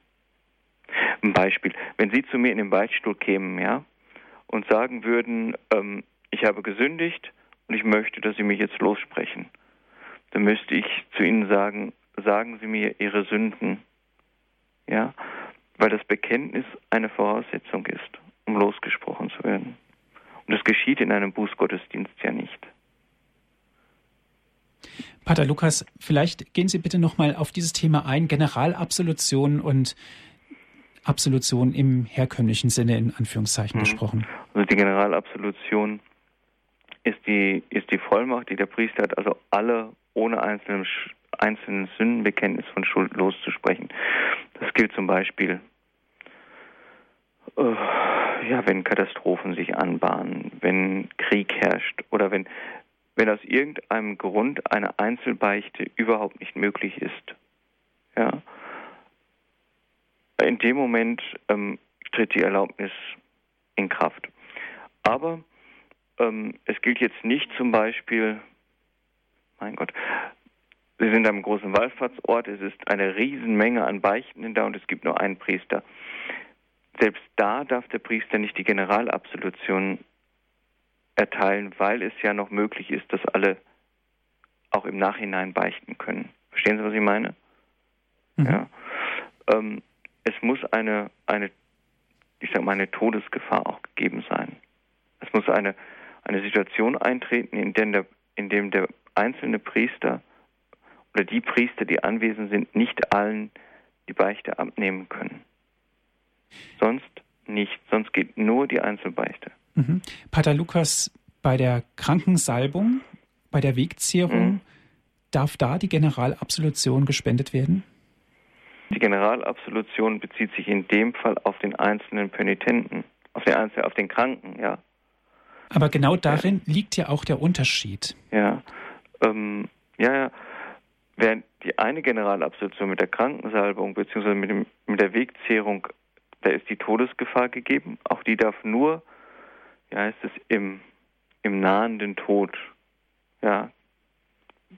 Ein Beispiel. Wenn Sie zu mir in den Beichtstuhl kämen, ja, und sagen würden, ähm, ich habe gesündigt und ich möchte, dass Sie mich jetzt lossprechen, dann müsste ich zu Ihnen sagen, sagen Sie mir Ihre Sünden, ja, weil das Bekenntnis eine Voraussetzung ist, um losgesprochen zu werden. Und das geschieht in einem Bußgottesdienst ja nicht. Pater Lukas, vielleicht gehen Sie bitte nochmal auf dieses Thema ein, Generalabsolution und Absolution im herkömmlichen Sinne in Anführungszeichen mhm. gesprochen? Also die Generalabsolution ist die, ist die Vollmacht, die der Priester hat, also alle ohne einzelnen, einzelnen Sündenbekenntnis von Schuld loszusprechen. Das gilt zum Beispiel, äh, ja, wenn Katastrophen sich anbahnen, wenn Krieg herrscht oder wenn, wenn aus irgendeinem Grund eine Einzelbeichte überhaupt nicht möglich ist. Ja, in dem Moment ähm, tritt die Erlaubnis in Kraft. Aber ähm, es gilt jetzt nicht zum Beispiel, mein Gott, wir sind am großen Wallfahrtsort, es ist eine Riesenmenge an Beichtenden da und es gibt nur einen Priester. Selbst da darf der Priester nicht die Generalabsolution erteilen, weil es ja noch möglich ist, dass alle auch im Nachhinein beichten können. Verstehen Sie, was ich meine? Mhm. Ja. Ähm, es muss eine, eine, ich sag mal, eine Todesgefahr auch gegeben sein. Es muss eine, eine Situation eintreten, in der, in dem der einzelne Priester oder die Priester, die anwesend sind, nicht allen die Beichte abnehmen können. Sonst nicht, sonst geht nur die Einzelbeichte. Mhm. Pater Lukas, bei der Krankensalbung, bei der Wegzehrung, mhm. darf da die Generalabsolution gespendet werden? Die Generalabsolution bezieht sich in dem Fall auf den einzelnen Penitenten, auf den, Einzel auf den Kranken, ja. Aber genau darin ja. liegt ja auch der Unterschied. Ja, ähm, ja, ja. Während die eine Generalabsolution mit der Krankensalbung bzw. Mit, mit der Wegzehrung, da ist die Todesgefahr gegeben. Auch die darf nur, ja, heißt es, im, im nahenden Tod ja,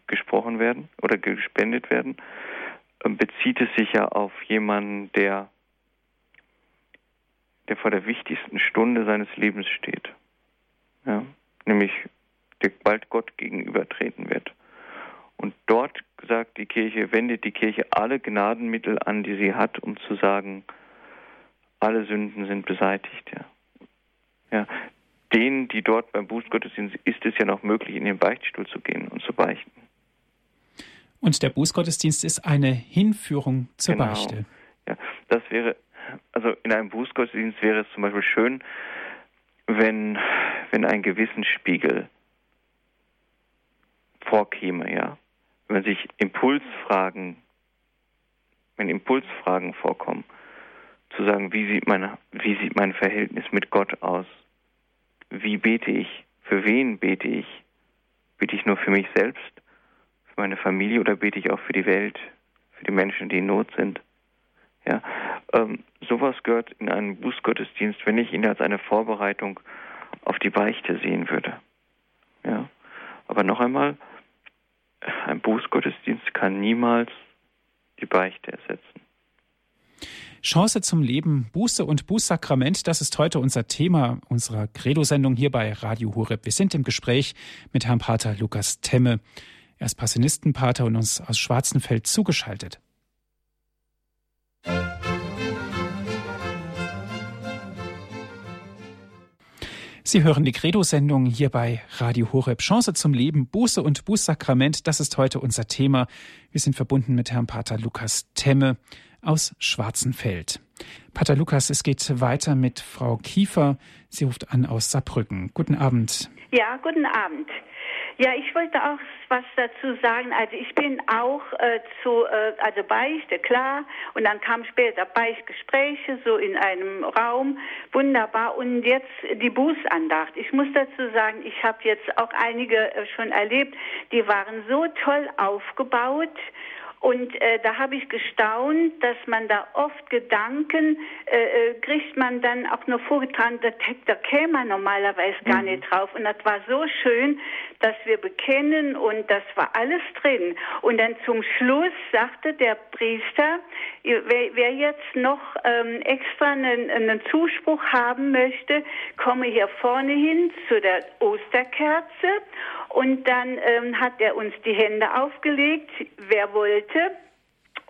gesprochen werden oder gespendet werden. Ähm, bezieht es sich ja auf jemanden, der, der vor der wichtigsten Stunde seines Lebens steht. Ja, nämlich der bald Gott gegenübertreten wird. Und dort sagt die Kirche, wendet die Kirche alle Gnadenmittel an, die sie hat, um zu sagen, alle Sünden sind beseitigt. Ja. Ja, denen, die dort beim Bußgottesdienst, ist es ja noch möglich, in den Beichtstuhl zu gehen und zu beichten. Und der Bußgottesdienst ist eine Hinführung zur genau. Beichte. Ja, das wäre, also in einem Bußgottesdienst wäre es zum Beispiel schön, wenn, wenn ein Gewissensspiegel vorkäme, ja wenn sich Impulsfragen, wenn Impulsfragen vorkommen, zu sagen, wie sieht mein, wie sieht mein Verhältnis mit Gott aus? Wie bete ich? Für wen bete ich? Bete ich nur für mich selbst, für meine Familie oder bete ich auch für die Welt, für die Menschen, die in Not sind? Ja, ähm, sowas gehört in einen Bußgottesdienst, wenn ich ihn als eine Vorbereitung auf die Beichte sehen würde. Ja, aber noch einmal, ein Bußgottesdienst kann niemals die Beichte ersetzen. Chance zum Leben, Buße und Bußsakrament, das ist heute unser Thema unserer Credo-Sendung hier bei Radio Horeb. Wir sind im Gespräch mit Herrn Pater Lukas Temme. Er ist Passionistenpater und uns aus Schwarzenfeld zugeschaltet. Sie hören die Credo-Sendung hier bei Radio Horeb. Chance zum Leben, Buße und Bußsakrament, das ist heute unser Thema. Wir sind verbunden mit Herrn Pater Lukas Temme aus Schwarzenfeld. Pater Lukas, es geht weiter mit Frau Kiefer. Sie ruft an aus Saarbrücken. Guten Abend. Ja, guten Abend. Ja, ich wollte auch was dazu sagen. Also ich bin auch äh, zu, äh, also Beichte, klar. Und dann kam später Beichtgespräche, so in einem Raum. Wunderbar. Und jetzt die Bußandacht. Ich muss dazu sagen, ich habe jetzt auch einige äh, schon erlebt, die waren so toll aufgebaut. Und äh, da habe ich gestaunt, dass man da oft Gedanken äh, äh kriegt man dann auch nur vorgetragen, da, da käme man normalerweise gar mhm. nicht drauf. Und das war so schön, dass wir bekennen und das war alles drin. Und dann zum Schluss sagte der Priester, wer, wer jetzt noch ähm, extra einen, einen Zuspruch haben möchte, komme hier vorne hin zu der Osterkerze und dann ähm, hat er uns die Hände aufgelegt, wer wollte.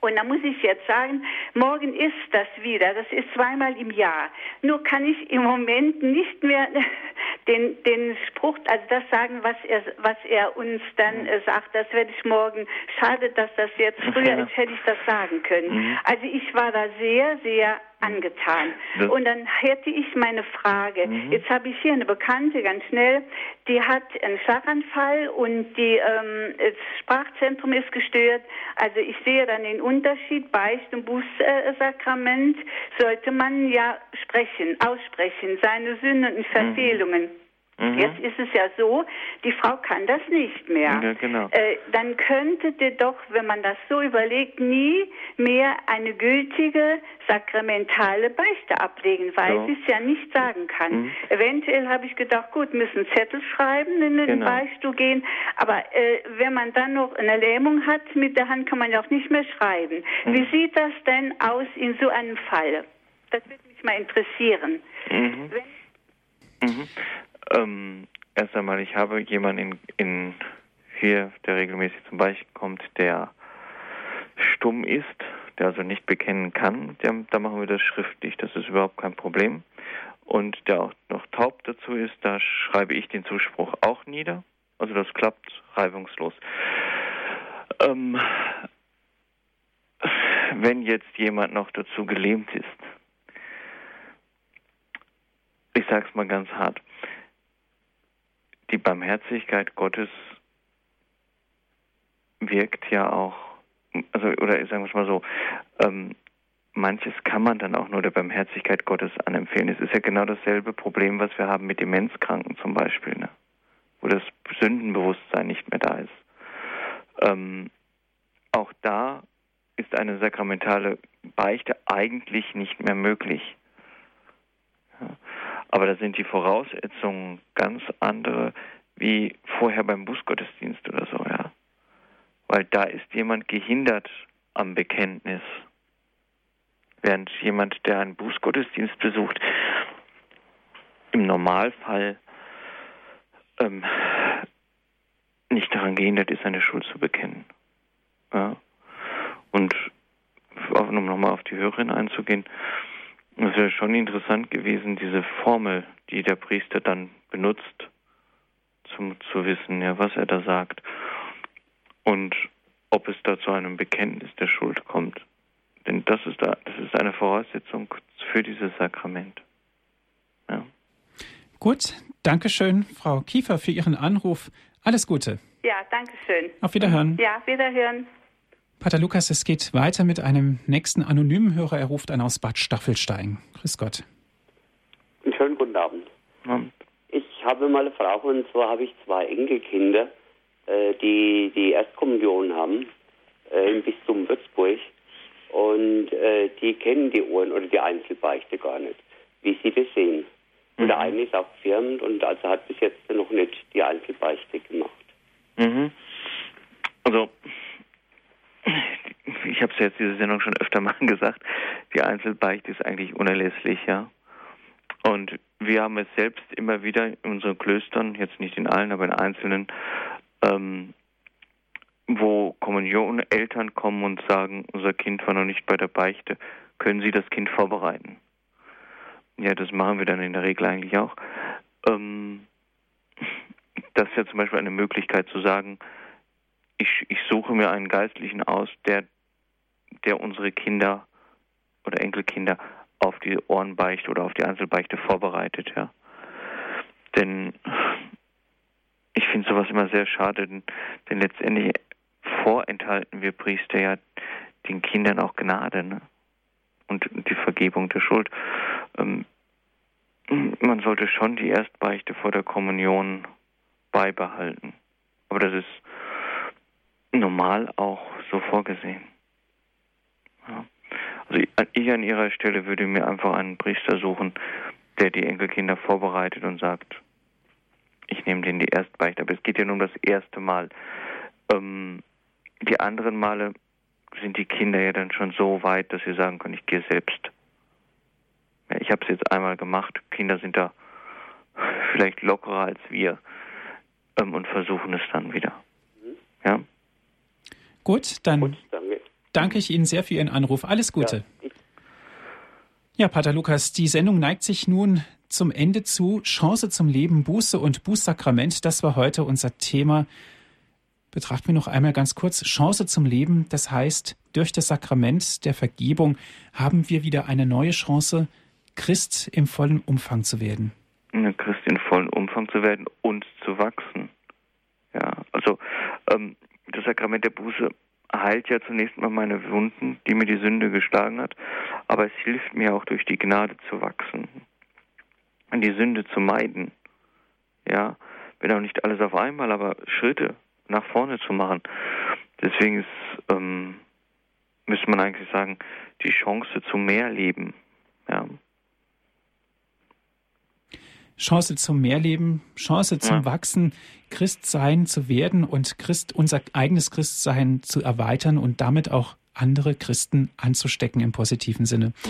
Und da muss ich jetzt sagen, morgen ist das wieder. Das ist zweimal im Jahr. Nur kann ich im Moment nicht mehr <laughs> den, den Spruch, also das sagen, was er, was er uns dann äh, sagt. Das werde ich morgen. Schade, dass das jetzt früher <laughs> ist, hätte ich das sagen können. Mhm. Also ich war da sehr, sehr angetan. Das und dann hätte ich meine Frage. Mhm. Jetzt habe ich hier eine Bekannte, ganz schnell, die hat einen Schlaganfall und die, ähm, das Sprachzentrum ist gestört. Also ich sehe dann den Unterschied, Beicht- und Bußsakrament sollte man ja sprechen, aussprechen, seine Sünden und mhm. Verfehlungen. Mhm. Mhm. Jetzt ist es ja so, die Frau kann das nicht mehr. Ja, genau. Äh, dann könnte doch, wenn man das so überlegt, nie mehr eine gültige sakramentale Beichte ablegen, weil so. sie es ja nicht sagen kann. Mhm. Eventuell habe ich gedacht, gut, müssen Zettel schreiben, in den genau. Beichtstuhl gehen, aber äh, wenn man dann noch eine Lähmung hat, mit der Hand kann man ja auch nicht mehr schreiben. Mhm. Wie sieht das denn aus in so einem Fall? Das würde mich mal interessieren. Mhm. Ähm, erst einmal, ich habe jemanden in, in hier, der regelmäßig zum Beispiel kommt, der stumm ist, der also nicht bekennen kann. Der, da machen wir das schriftlich, das ist überhaupt kein Problem. Und der auch noch taub dazu ist, da schreibe ich den Zuspruch auch nieder. Also das klappt reibungslos. Ähm, wenn jetzt jemand noch dazu gelähmt ist, ich sage es mal ganz hart, die Barmherzigkeit Gottes wirkt ja auch, also oder sagen wir es mal so, ähm, manches kann man dann auch nur der Barmherzigkeit Gottes anempfehlen. Es ist ja genau dasselbe Problem, was wir haben mit Demenzkranken zum Beispiel, ne? wo das Sündenbewusstsein nicht mehr da ist. Ähm, eine sakramentale Beichte eigentlich nicht mehr möglich. Ja. Aber da sind die Voraussetzungen ganz andere wie vorher beim Bußgottesdienst oder so, ja. Weil da ist jemand gehindert am Bekenntnis. Während jemand, der einen Bußgottesdienst besucht, im Normalfall ähm, nicht daran gehindert ist, seine Schuld zu bekennen. Ja. Und um nochmal auf die Hörerin einzugehen, es wäre schon interessant gewesen, diese Formel, die der Priester dann benutzt, zum zu wissen, ja, was er da sagt und ob es da zu einem Bekenntnis der Schuld kommt. Denn das ist da, das ist eine Voraussetzung für dieses Sakrament. Ja. Gut, danke schön, Frau Kiefer, für Ihren Anruf. Alles Gute. Ja, danke schön. Auf Wiederhören. Ja, Wiederhören. Pater Lukas, es geht weiter mit einem nächsten anonymen Hörer. Er ruft an aus Bad Staffelstein. Grüß Gott. Einen schönen guten Abend. Abend. Ich habe mal eine Frage und zwar habe ich zwei Enkelkinder, äh, die die Erstkommunion haben äh, im Bistum Würzburg und äh, die kennen die Ohren oder die Einzelbeichte gar nicht, wie sie das sehen. Und der mhm. eine ist auch firmend und also hat bis jetzt noch nicht die Einzelbeichte gemacht. Mhm. Also <laughs> ich habe es jetzt diese Sendung schon öfter mal <laughs> gesagt, die Einzelbeichte ist eigentlich unerlässlich, ja. Und wir haben es selbst immer wieder in unseren Klöstern, jetzt nicht in allen, aber in einzelnen, ähm, wo Kommunioneltern kommen und sagen, unser Kind war noch nicht bei der Beichte, können Sie das Kind vorbereiten? Ja, das machen wir dann in der Regel eigentlich auch. Ähm, <laughs> das ist ja zum Beispiel eine Möglichkeit zu sagen, ich, ich suche mir einen Geistlichen aus, der, der unsere Kinder oder Enkelkinder auf die Ohrenbeichte oder auf die Einzelbeichte vorbereitet, ja. Denn ich finde sowas immer sehr schade, denn, denn, letztendlich vorenthalten wir Priester ja den Kindern auch Gnade ne? und die Vergebung der Schuld. Ähm, man sollte schon die Erstbeichte vor der Kommunion beibehalten. Aber das ist normal auch so vorgesehen. Ja. Also ich an ihrer Stelle würde mir einfach einen Priester suchen, der die Enkelkinder vorbereitet und sagt, ich nehme denen die Erstbeichte. Aber es geht ja nur um das erste Mal. Ähm, die anderen Male sind die Kinder ja dann schon so weit, dass sie sagen können, ich gehe selbst. Ja, ich habe es jetzt einmal gemacht. Kinder sind da <laughs> vielleicht lockerer als wir ähm, und versuchen es dann wieder. Ja. Gut, dann Gut, danke. danke. ich Ihnen sehr für Ihren Anruf. Alles Gute. Ja, ja, Pater Lukas, die Sendung neigt sich nun zum Ende zu. Chance zum Leben, Buße und Bußsakrament, das war heute unser Thema. Betrachten wir noch einmal ganz kurz. Chance zum Leben, das heißt, durch das Sakrament der Vergebung haben wir wieder eine neue Chance, Christ im vollen Umfang zu werden. Christ in vollen Umfang zu werden und zu wachsen. Ja, also ähm, das Sakrament der Buße heilt ja zunächst mal meine Wunden, die mir die Sünde geschlagen hat, aber es hilft mir auch durch die Gnade zu wachsen und die Sünde zu meiden. Ja, wenn auch nicht alles auf einmal, aber Schritte nach vorne zu machen. Deswegen ist, ähm, müsste man eigentlich sagen, die Chance zu mehr Leben. Ja. Chance zum Mehrleben, Chance zum ja. Wachsen, Christsein zu werden und Christ, unser eigenes Christsein zu erweitern und damit auch andere Christen anzustecken im positiven Sinne. Mhm.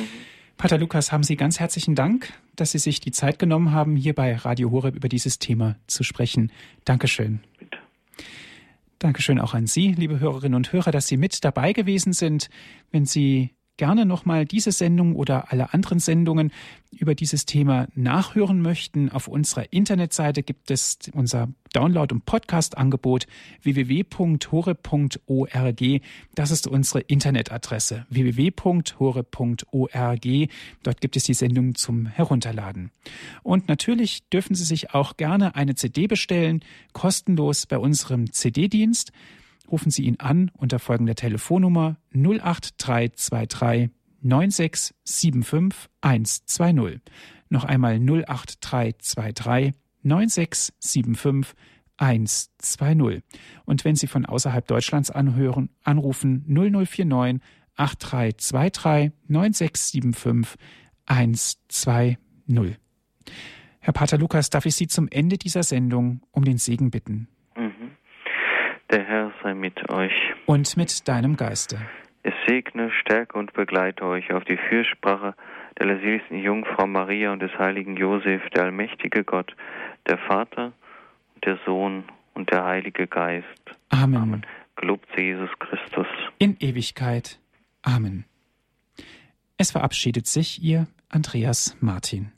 Pater Lukas, haben Sie ganz herzlichen Dank, dass Sie sich die Zeit genommen haben, hier bei Radio Horeb über dieses Thema zu sprechen. Dankeschön. Bitte. Dankeschön auch an Sie, liebe Hörerinnen und Hörer, dass Sie mit dabei gewesen sind. Wenn Sie gerne nochmal diese Sendung oder alle anderen Sendungen über dieses Thema nachhören möchten, auf unserer Internetseite gibt es unser Download- und Podcast-Angebot www.hore.org. Das ist unsere Internetadresse www.hore.org. Dort gibt es die Sendung zum Herunterladen. Und natürlich dürfen Sie sich auch gerne eine CD bestellen, kostenlos bei unserem CD-Dienst rufen Sie ihn an unter folgender Telefonnummer 08323 9675 120. Noch einmal 08323 9675 120. Und wenn Sie von außerhalb Deutschlands anhören, anrufen 0049 8323 9675 120. Herr Pater Lukas, darf ich Sie zum Ende dieser Sendung um den Segen bitten? Der Herr sei mit euch. Und mit deinem Geiste. Es segne, stärke und begleite euch auf die Fürsprache der leserlichen Jungfrau Maria und des heiligen Josef, der allmächtige Gott, der Vater und der Sohn und der Heilige Geist. Amen. Amen. Gelobt sei Jesus Christus. In Ewigkeit. Amen. Es verabschiedet sich Ihr Andreas Martin.